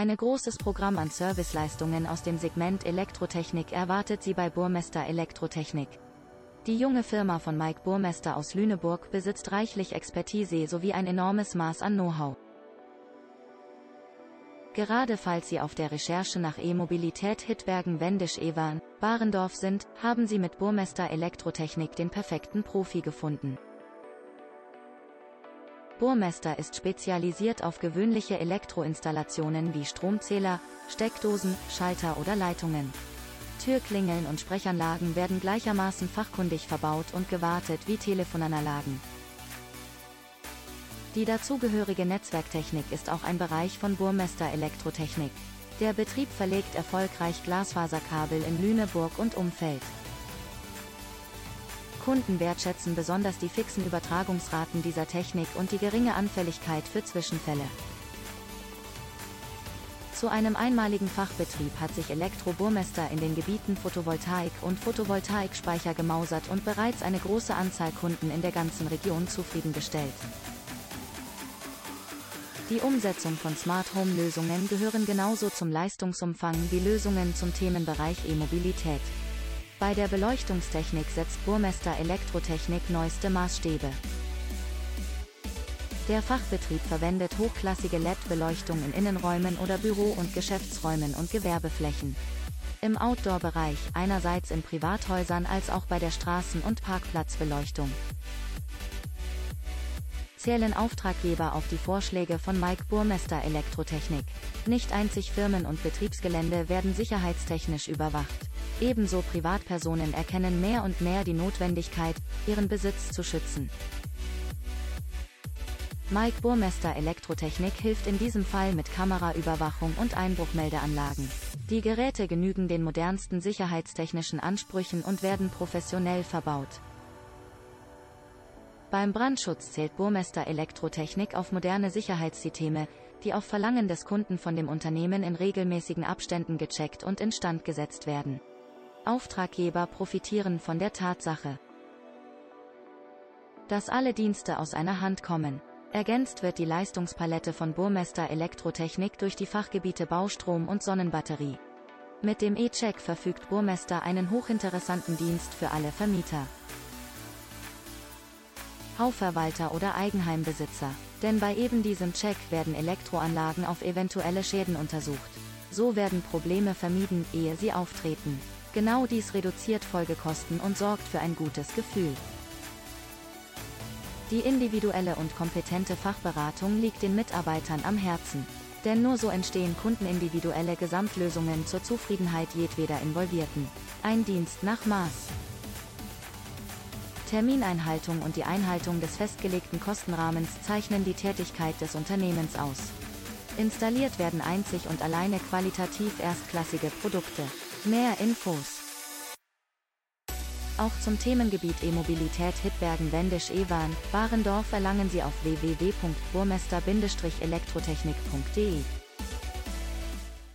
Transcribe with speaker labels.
Speaker 1: Ein großes Programm an Serviceleistungen aus dem Segment Elektrotechnik erwartet Sie bei Burmester Elektrotechnik. Die junge Firma von Mike Burmester aus Lüneburg besitzt reichlich Expertise sowie ein enormes Maß an Know-how. Gerade falls Sie auf der Recherche nach E-Mobilität Hittbergen-Wendisch-Ewan, Barendorf sind, haben Sie mit Burmester Elektrotechnik den perfekten Profi gefunden. Burmester ist spezialisiert auf gewöhnliche Elektroinstallationen wie Stromzähler, Steckdosen, Schalter oder Leitungen. Türklingeln und Sprechanlagen werden gleichermaßen fachkundig verbaut und gewartet wie Telefonanlagen. Die dazugehörige Netzwerktechnik ist auch ein Bereich von Burmester Elektrotechnik. Der Betrieb verlegt erfolgreich Glasfaserkabel in Lüneburg und Umfeld. Kunden wertschätzen besonders die fixen Übertragungsraten dieser Technik und die geringe Anfälligkeit für Zwischenfälle. Zu einem einmaligen Fachbetrieb hat sich Elektro Burmester in den Gebieten Photovoltaik und Photovoltaikspeicher gemausert und bereits eine große Anzahl Kunden in der ganzen Region zufriedengestellt. Die Umsetzung von Smart Home Lösungen gehören genauso zum Leistungsumfang wie Lösungen zum Themenbereich E-Mobilität. Bei der Beleuchtungstechnik setzt Burmester Elektrotechnik neueste Maßstäbe. Der Fachbetrieb verwendet hochklassige LED-Beleuchtung in Innenräumen oder Büro- und Geschäftsräumen und Gewerbeflächen. Im Outdoor-Bereich, einerseits in Privathäusern als auch bei der Straßen- und Parkplatzbeleuchtung zählen Auftraggeber auf die Vorschläge von Mike Burmester Elektrotechnik. Nicht einzig Firmen und Betriebsgelände werden sicherheitstechnisch überwacht. Ebenso Privatpersonen erkennen mehr und mehr die Notwendigkeit, ihren Besitz zu schützen. Mike Burmester Elektrotechnik hilft in diesem Fall mit Kameraüberwachung und Einbruchmeldeanlagen. Die Geräte genügen den modernsten sicherheitstechnischen Ansprüchen und werden professionell verbaut. Beim Brandschutz zählt Burmester Elektrotechnik auf moderne Sicherheitssysteme, die auf Verlangen des Kunden von dem Unternehmen in regelmäßigen Abständen gecheckt und instand gesetzt werden. Auftraggeber profitieren von der Tatsache, dass alle Dienste aus einer Hand kommen. Ergänzt wird die Leistungspalette von Burmester Elektrotechnik durch die Fachgebiete Baustrom und Sonnenbatterie. Mit dem E-Check verfügt Burmester einen hochinteressanten Dienst für alle Vermieter. Hausverwalter oder Eigenheimbesitzer. Denn bei eben diesem Check werden Elektroanlagen auf eventuelle Schäden untersucht. So werden Probleme vermieden, ehe sie auftreten. Genau dies reduziert Folgekosten und sorgt für ein gutes Gefühl. Die individuelle und kompetente Fachberatung liegt den Mitarbeitern am Herzen. Denn nur so entstehen kundenindividuelle Gesamtlösungen zur Zufriedenheit jedweder Involvierten. Ein Dienst nach Maß. Termineinhaltung und die Einhaltung des festgelegten Kostenrahmens zeichnen die Tätigkeit des Unternehmens aus. Installiert werden einzig und alleine qualitativ erstklassige Produkte. Mehr Infos. Auch zum Themengebiet E-Mobilität Hittbergen-Wendisch-Ewan, Barendorf erlangen Sie auf www.burmester-elektrotechnik.de.